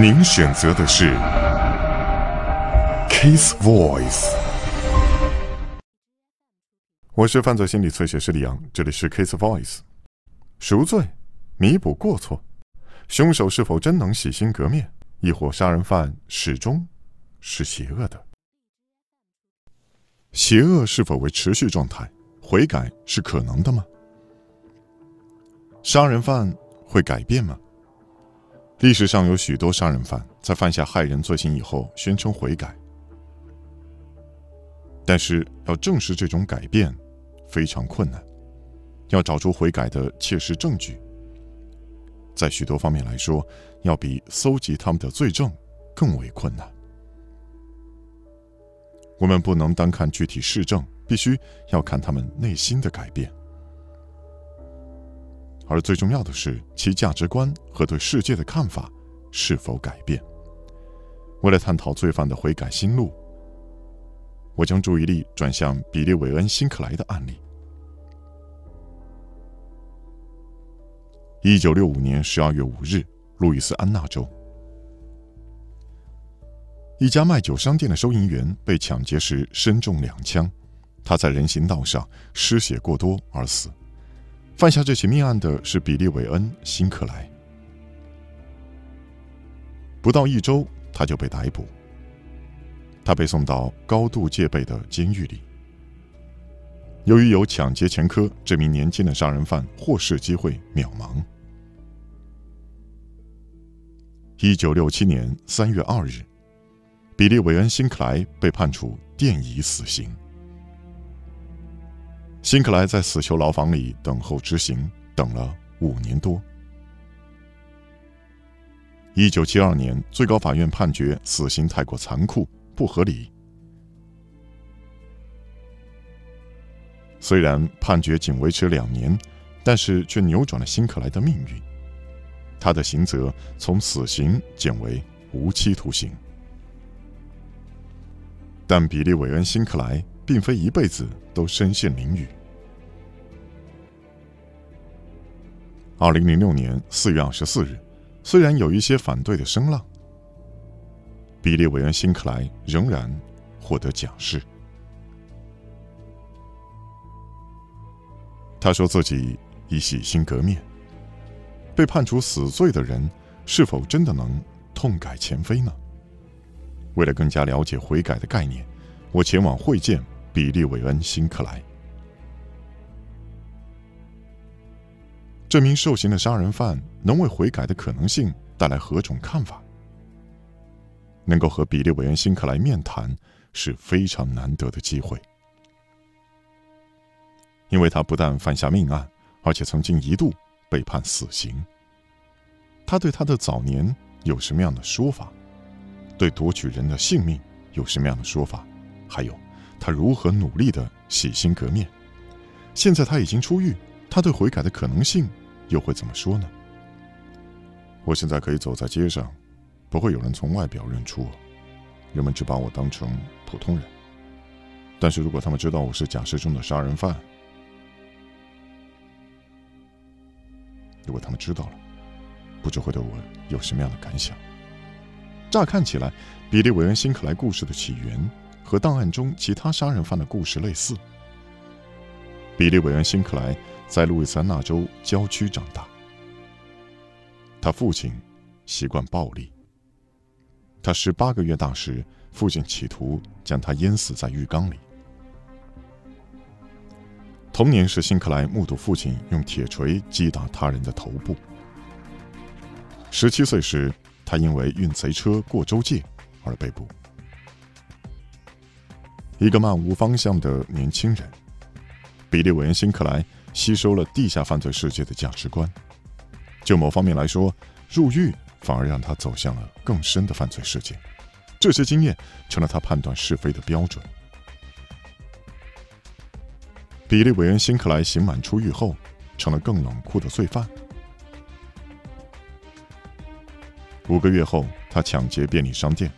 您选择的是 Case Voice。我是犯罪心理测写师李阳，这里是 Case Voice。赎罪、弥补过错，凶手是否真能洗心革面，亦或杀人犯始终是邪恶的？邪恶是否为持续状态？悔改是可能的吗？杀人犯会改变吗？历史上有许多杀人犯在犯下害人罪行以后宣称悔改，但是要证实这种改变非常困难，要找出悔改的切实证据，在许多方面来说，要比搜集他们的罪证更为困难。我们不能单看具体事证，必须要看他们内心的改变。而最重要的是，其价值观和对世界的看法是否改变。为了探讨罪犯的悔改心路，我将注意力转向比利·韦恩·辛克莱的案例。一九六五年十二月五日，路易斯安那州一家卖酒商店的收银员被抢劫时身中两枪，他在人行道上失血过多而死。犯下这起命案的是比利·韦恩·辛克莱。不到一周，他就被逮捕。他被送到高度戒备的监狱里。由于有抢劫前科，这名年轻的杀人犯获释机会渺茫。一九六七年三月二日，比利·韦恩·辛克莱被判处电椅死刑。辛克莱在死囚牢房里等候执行，等了五年多。一九七二年，最高法院判决死刑太过残酷、不合理。虽然判决仅维持两年，但是却扭转了辛克莱的命运。他的刑责从死刑减为无期徒刑。但比利·韦恩·辛克莱。并非一辈子都身陷囹圄。二零零六年四月二十四日，虽然有一些反对的声浪，比利·韦恩·辛克莱仍然获得假释。他说自己已洗心革面。被判处死罪的人是否真的能痛改前非呢？为了更加了解悔改的概念，我前往会见。比利·韦恩·辛克莱，这名受刑的杀人犯能为悔改的可能性带来何种看法？能够和比利·韦恩·辛克莱面谈是非常难得的机会，因为他不但犯下命案，而且曾经一度被判死刑。他对他的早年有什么样的说法？对夺取人的性命有什么样的说法？还有？他如何努力的洗心革面？现在他已经出狱，他对悔改的可能性又会怎么说呢？我现在可以走在街上，不会有人从外表认出我，人们只把我当成普通人。但是如果他们知道我是假释中的杀人犯，如果他们知道了，不知会对我有什么样的感想？乍看起来，比利·韦恩·辛克莱故事的起源。和档案中其他杀人犯的故事类似。比利·韦恩·辛克莱在路易斯安那州郊区长大。他父亲习惯暴力。他十八个月大时，父亲企图将他淹死在浴缸里。童年时，辛克莱目睹父亲用铁锤击打他人的头部。十七岁时，他因为运贼车过州界而被捕。一个漫无方向的年轻人，比利·韦恩·辛克莱吸收了地下犯罪世界的价值观。就某方面来说，入狱反而让他走向了更深的犯罪世界。这些经验成了他判断是非的标准。比利·韦恩·辛克莱刑满出狱后，成了更冷酷的罪犯。五个月后，他抢劫便利商店。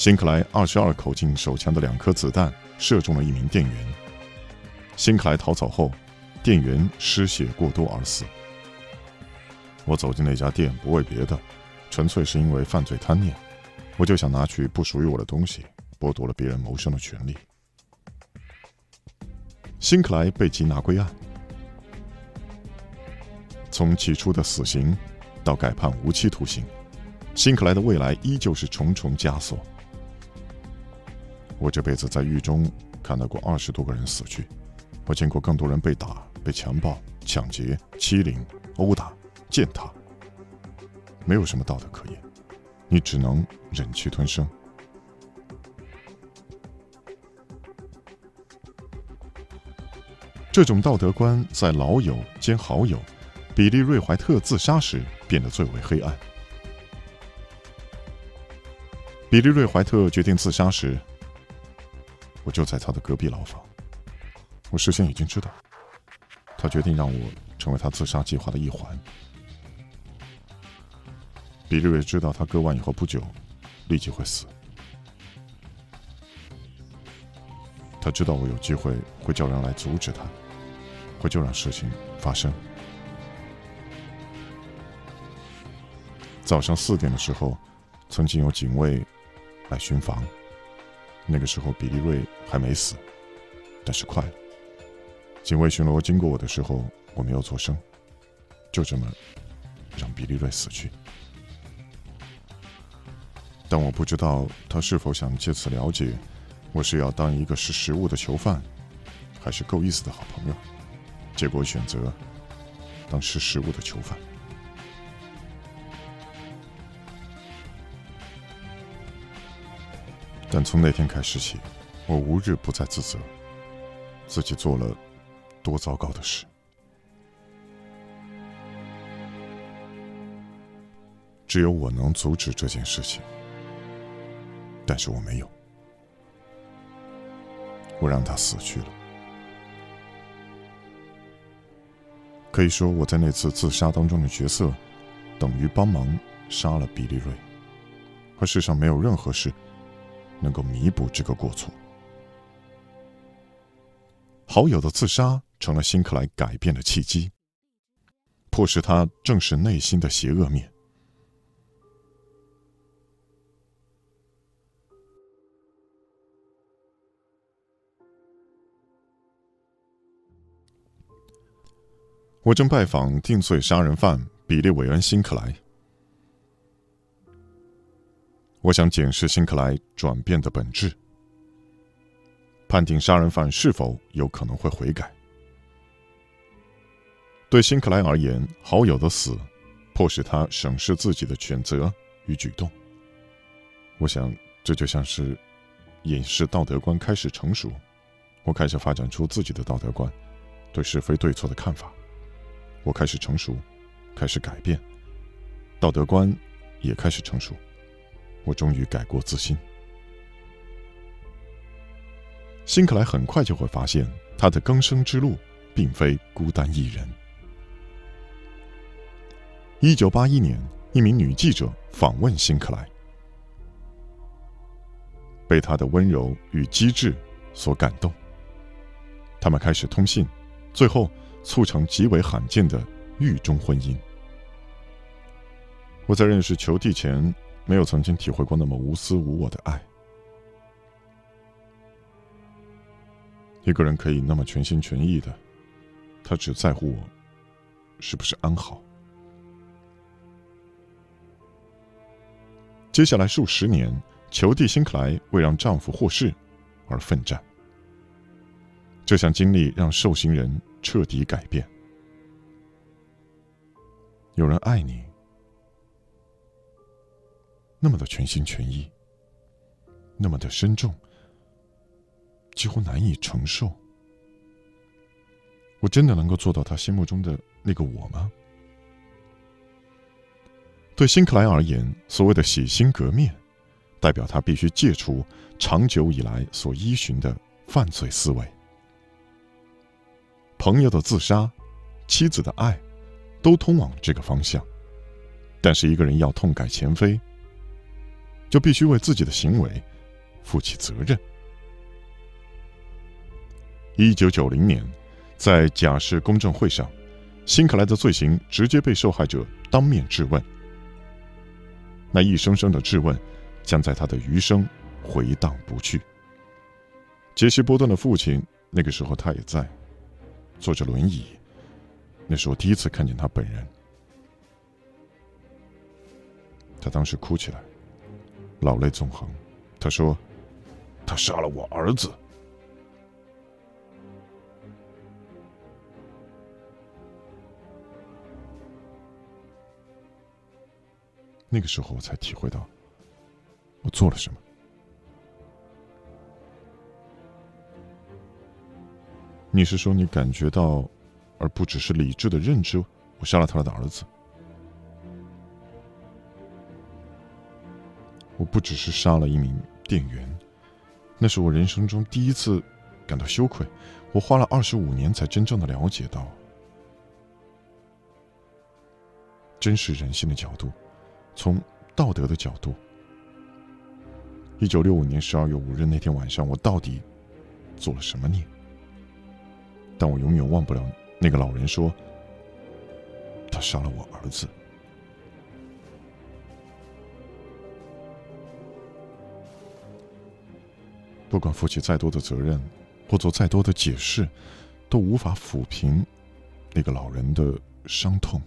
辛克莱二十二口径手枪的两颗子弹射中了一名店员。辛克莱逃走后，店员失血过多而死。我走进那家店不为别的，纯粹是因为犯罪贪念，我就想拿取不属于我的东西，剥夺了别人谋生的权利。辛克莱被缉拿归案，从起初的死刑到改判无期徒刑，辛克莱的未来依旧是重重枷锁。我这辈子在狱中看到过二十多个人死去，我见过更多人被打、被强暴、抢劫、欺凌、殴打、践踏，没有什么道德可言，你只能忍气吞声。这种道德观在老友兼好友比利·瑞怀特自杀时变得最为黑暗。比利·瑞怀特决定自杀时，我就在他的隔壁牢房。我事先已经知道，他决定让我成为他自杀计划的一环。比利瑞知道他割腕以后不久立即会死，他知道我有机会会叫人来阻止他。会就让事情发生。早上四点的时候，曾经有警卫来巡房。那个时候，比利瑞还没死，但是快了。警卫巡逻经过我的时候，我没有做声，就这么让比利瑞死去。但我不知道他是否想借此了解我是要当一个识时务的囚犯，还是够意思的好朋友。结果选择当识时务的囚犯，但从那天开始起，我无日不在自责，自己做了多糟糕的事。只有我能阻止这件事情，但是我没有，我让他死去了。可以说，我在那次自杀当中的角色，等于帮忙杀了比利瑞，而世上没有任何事能够弥补这个过错。好友的自杀成了辛克莱改变的契机，迫使他正视内心的邪恶面。我正拜访定罪杀人犯比利·韦恩·辛克莱，我想检视辛克莱转变的本质，判定杀人犯是否有可能会悔改。对辛克莱而言，好友的死迫使他审视自己的选择与举动。我想，这就像是隐士道德观开始成熟，我开始发展出自己的道德观，对是非对错的看法。我开始成熟，开始改变，道德观也开始成熟。我终于改过自新。辛克莱很快就会发现，他的更生之路并非孤单一人。一九八一年，一名女记者访问辛克莱，被他的温柔与机智所感动。他们开始通信，最后。促成极为罕见的狱中婚姻。我在认识裘蒂前，没有曾经体会过那么无私无我的爱。一个人可以那么全心全意的，他只在乎我是不是安好。接下来数十年，裘蒂·辛克莱为让丈夫获释而奋战。这项经历让受刑人。彻底改变。有人爱你，那么的全心全意，那么的深重，几乎难以承受。我真的能够做到他心目中的那个我吗？对辛克莱而言，所谓的洗心革面，代表他必须戒除长久以来所依循的犯罪思维。朋友的自杀，妻子的爱，都通往这个方向。但是一个人要痛改前非，就必须为自己的行为负起责任。一九九零年，在假释公证会上，辛克莱的罪行直接被受害者当面质问。那一声声的质问，将在他的余生回荡不去。杰西·波顿的父亲那个时候他也在，坐着轮椅。那是我第一次看见他本人。他当时哭起来，老泪纵横。他说：“他杀了我儿子。”那个时候，我才体会到我做了什么。你是说你感觉到，而不只是理智的认知，我杀了他的儿子？不只是杀了一名店员，那是我人生中第一次感到羞愧。我花了二十五年才真正的了解到真实人性的角度。从道德的角度，一九六五年十二月五日那天晚上，我到底做了什么孽？但我永远忘不了那个老人说：“他杀了我儿子。”不管负起再多的责任，或做再多的解释，都无法抚平那个老人的伤痛。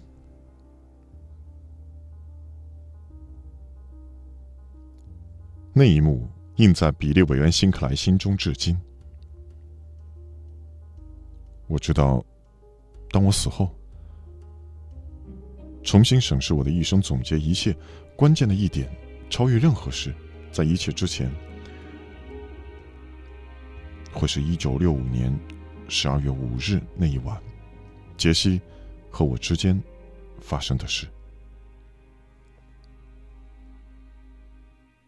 那一幕印在比利·韦恩·辛克莱心中至今。我知道，当我死后，重新审视我的一生，总结一切，关键的一点，超越任何事，在一切之前，会是一九六五年十二月五日那一晚，杰西和我之间发生的事。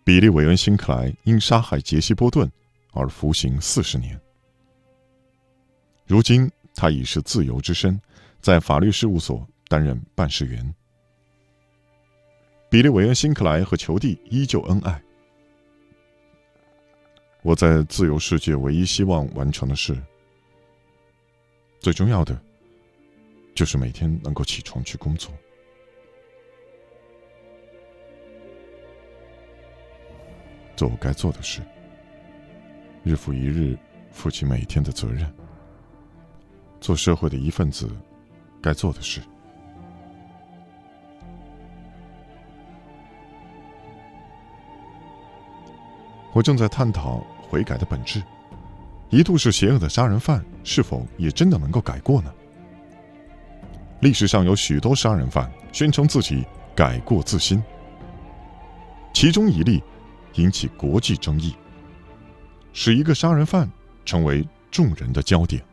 比利·韦恩·辛克莱因杀害杰西·波顿而服刑四十年。如今他已是自由之身，在法律事务所担任办事员。比利·韦恩·辛克莱和裘蒂依旧恩爱。我在自由世界唯一希望完成的事，最重要的，就是每天能够起床去工作。做我该做的事，日复一日负起每天的责任，做社会的一份子，该做的事。我正在探讨悔改的本质：一度是邪恶的杀人犯，是否也真的能够改过呢？历史上有许多杀人犯宣称自己改过自新，其中一例。引起国际争议，使一个杀人犯成为众人的焦点。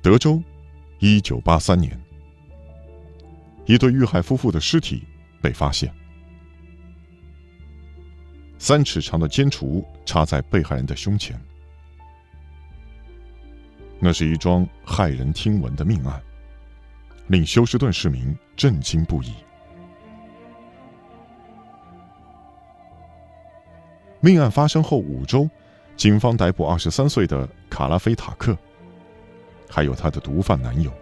德州，一九八三年，一对遇害夫妇的尸体被发现，三尺长的尖杵插在被害人的胸前。那是一桩骇人听闻的命案，令休斯顿市民震惊不已。命案发生后五周，警方逮捕二十三岁的卡拉菲塔克，还有他的毒贩男友。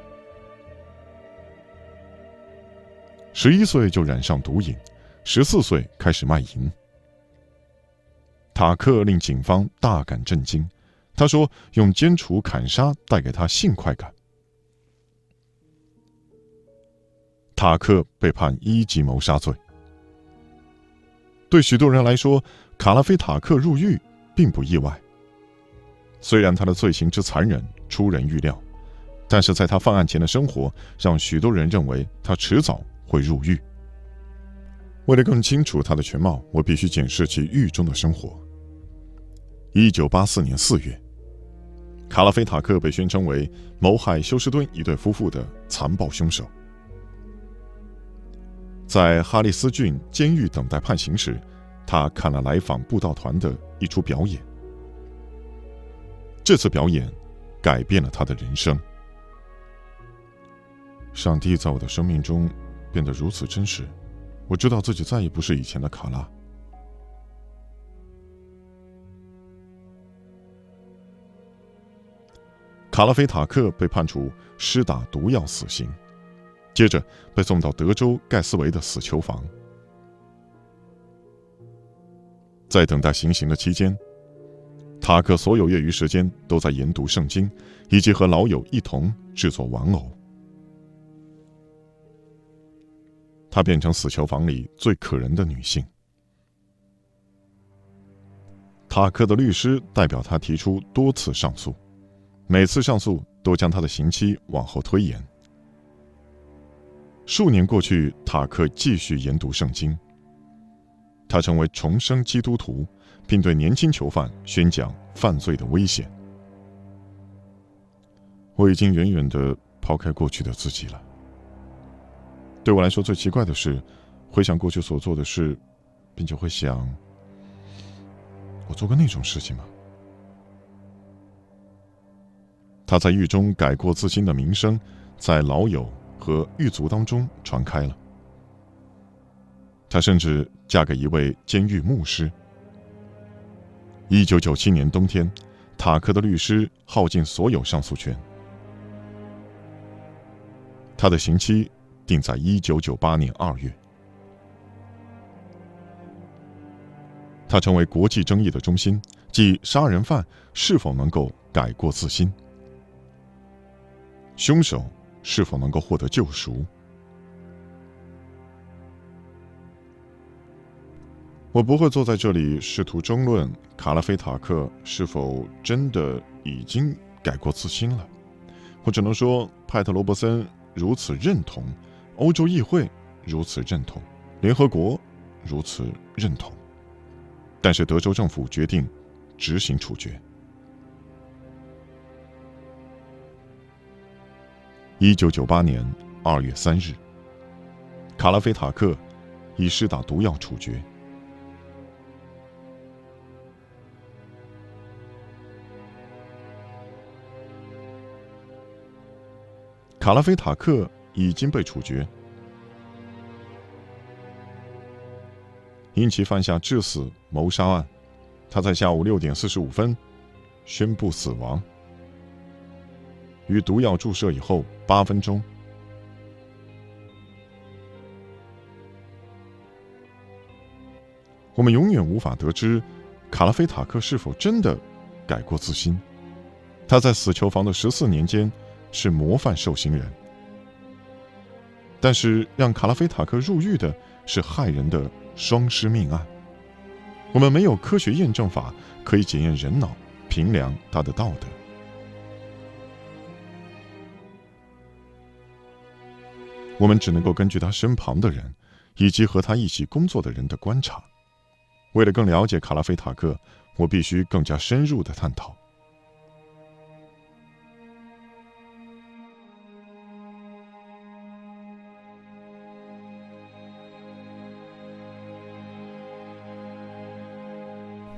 十一岁就染上毒瘾，十四岁开始卖淫。塔克令警方大感震惊，他说用尖杵砍杀带给他性快感。塔克被判一级谋杀罪。对许多人来说，卡拉菲塔克入狱并不意外。虽然他的罪行之残忍出人预料，但是在他犯案前的生活让许多人认为他迟早会入狱。为了更清楚他的全貌，我必须检视其狱中的生活。一九八四年四月，卡拉菲塔克被宣称为谋害休斯顿一对夫妇的残暴凶手。在哈利斯郡监狱等待判刑时，他看了来访布道团的一出表演。这次表演改变了他的人生。上帝在我的生命中变得如此真实，我知道自己再也不是以前的卡拉。卡拉菲塔克被判处施打毒药死刑，接着被送到德州盖斯维的死囚房。在等待行刑的期间，塔克所有业余时间都在研读圣经，以及和老友一同制作玩偶。她变成死囚房里最可人的女性。塔克的律师代表他提出多次上诉，每次上诉都将他的刑期往后推延。数年过去，塔克继续研读圣经。他成为重生基督徒，并对年轻囚犯宣讲犯罪的危险。我已经远远的抛开过去的自己了。对我来说，最奇怪的是，回想过去所做的事，并且会想：我做过那种事情吗？他在狱中改过自新的名声，在老友和狱卒当中传开了。他甚至嫁给一位监狱牧师。一九九七年冬天，塔克的律师耗尽所有上诉权，他的刑期定在一九九八年二月。他成为国际争议的中心，即杀人犯是否能够改过自新，凶手是否能够获得救赎。我不会坐在这里试图争论卡拉菲塔克是否真的已经改过自新了。我只能说，派特罗伯森如此认同，欧洲议会如此认同，联合国如此认同。但是德州政府决定执行处决。一九九八年二月三日，卡拉菲塔克以施打毒药处决。卡拉菲塔克已经被处决，因其犯下致死谋杀案。他在下午六点四十五分宣布死亡，于毒药注射以后八分钟。我们永远无法得知卡拉菲塔克是否真的改过自新。他在死囚房的十四年间。是模范受刑人，但是让卡拉菲塔克入狱的是害人的双尸命案。我们没有科学验证法可以检验人脑，评量他的道德。我们只能够根据他身旁的人，以及和他一起工作的人的观察。为了更了解卡拉菲塔克，我必须更加深入的探讨。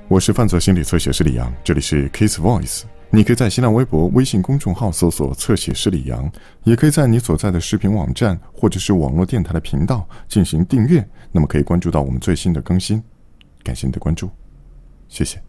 我是犯罪心理测写师李阳，这里是 Case Voice。你可以在新浪微博、微信公众号搜索“侧写师李阳”，也可以在你所在的视频网站或者是网络电台的频道进行订阅，那么可以关注到我们最新的更新。感谢你的关注，谢谢。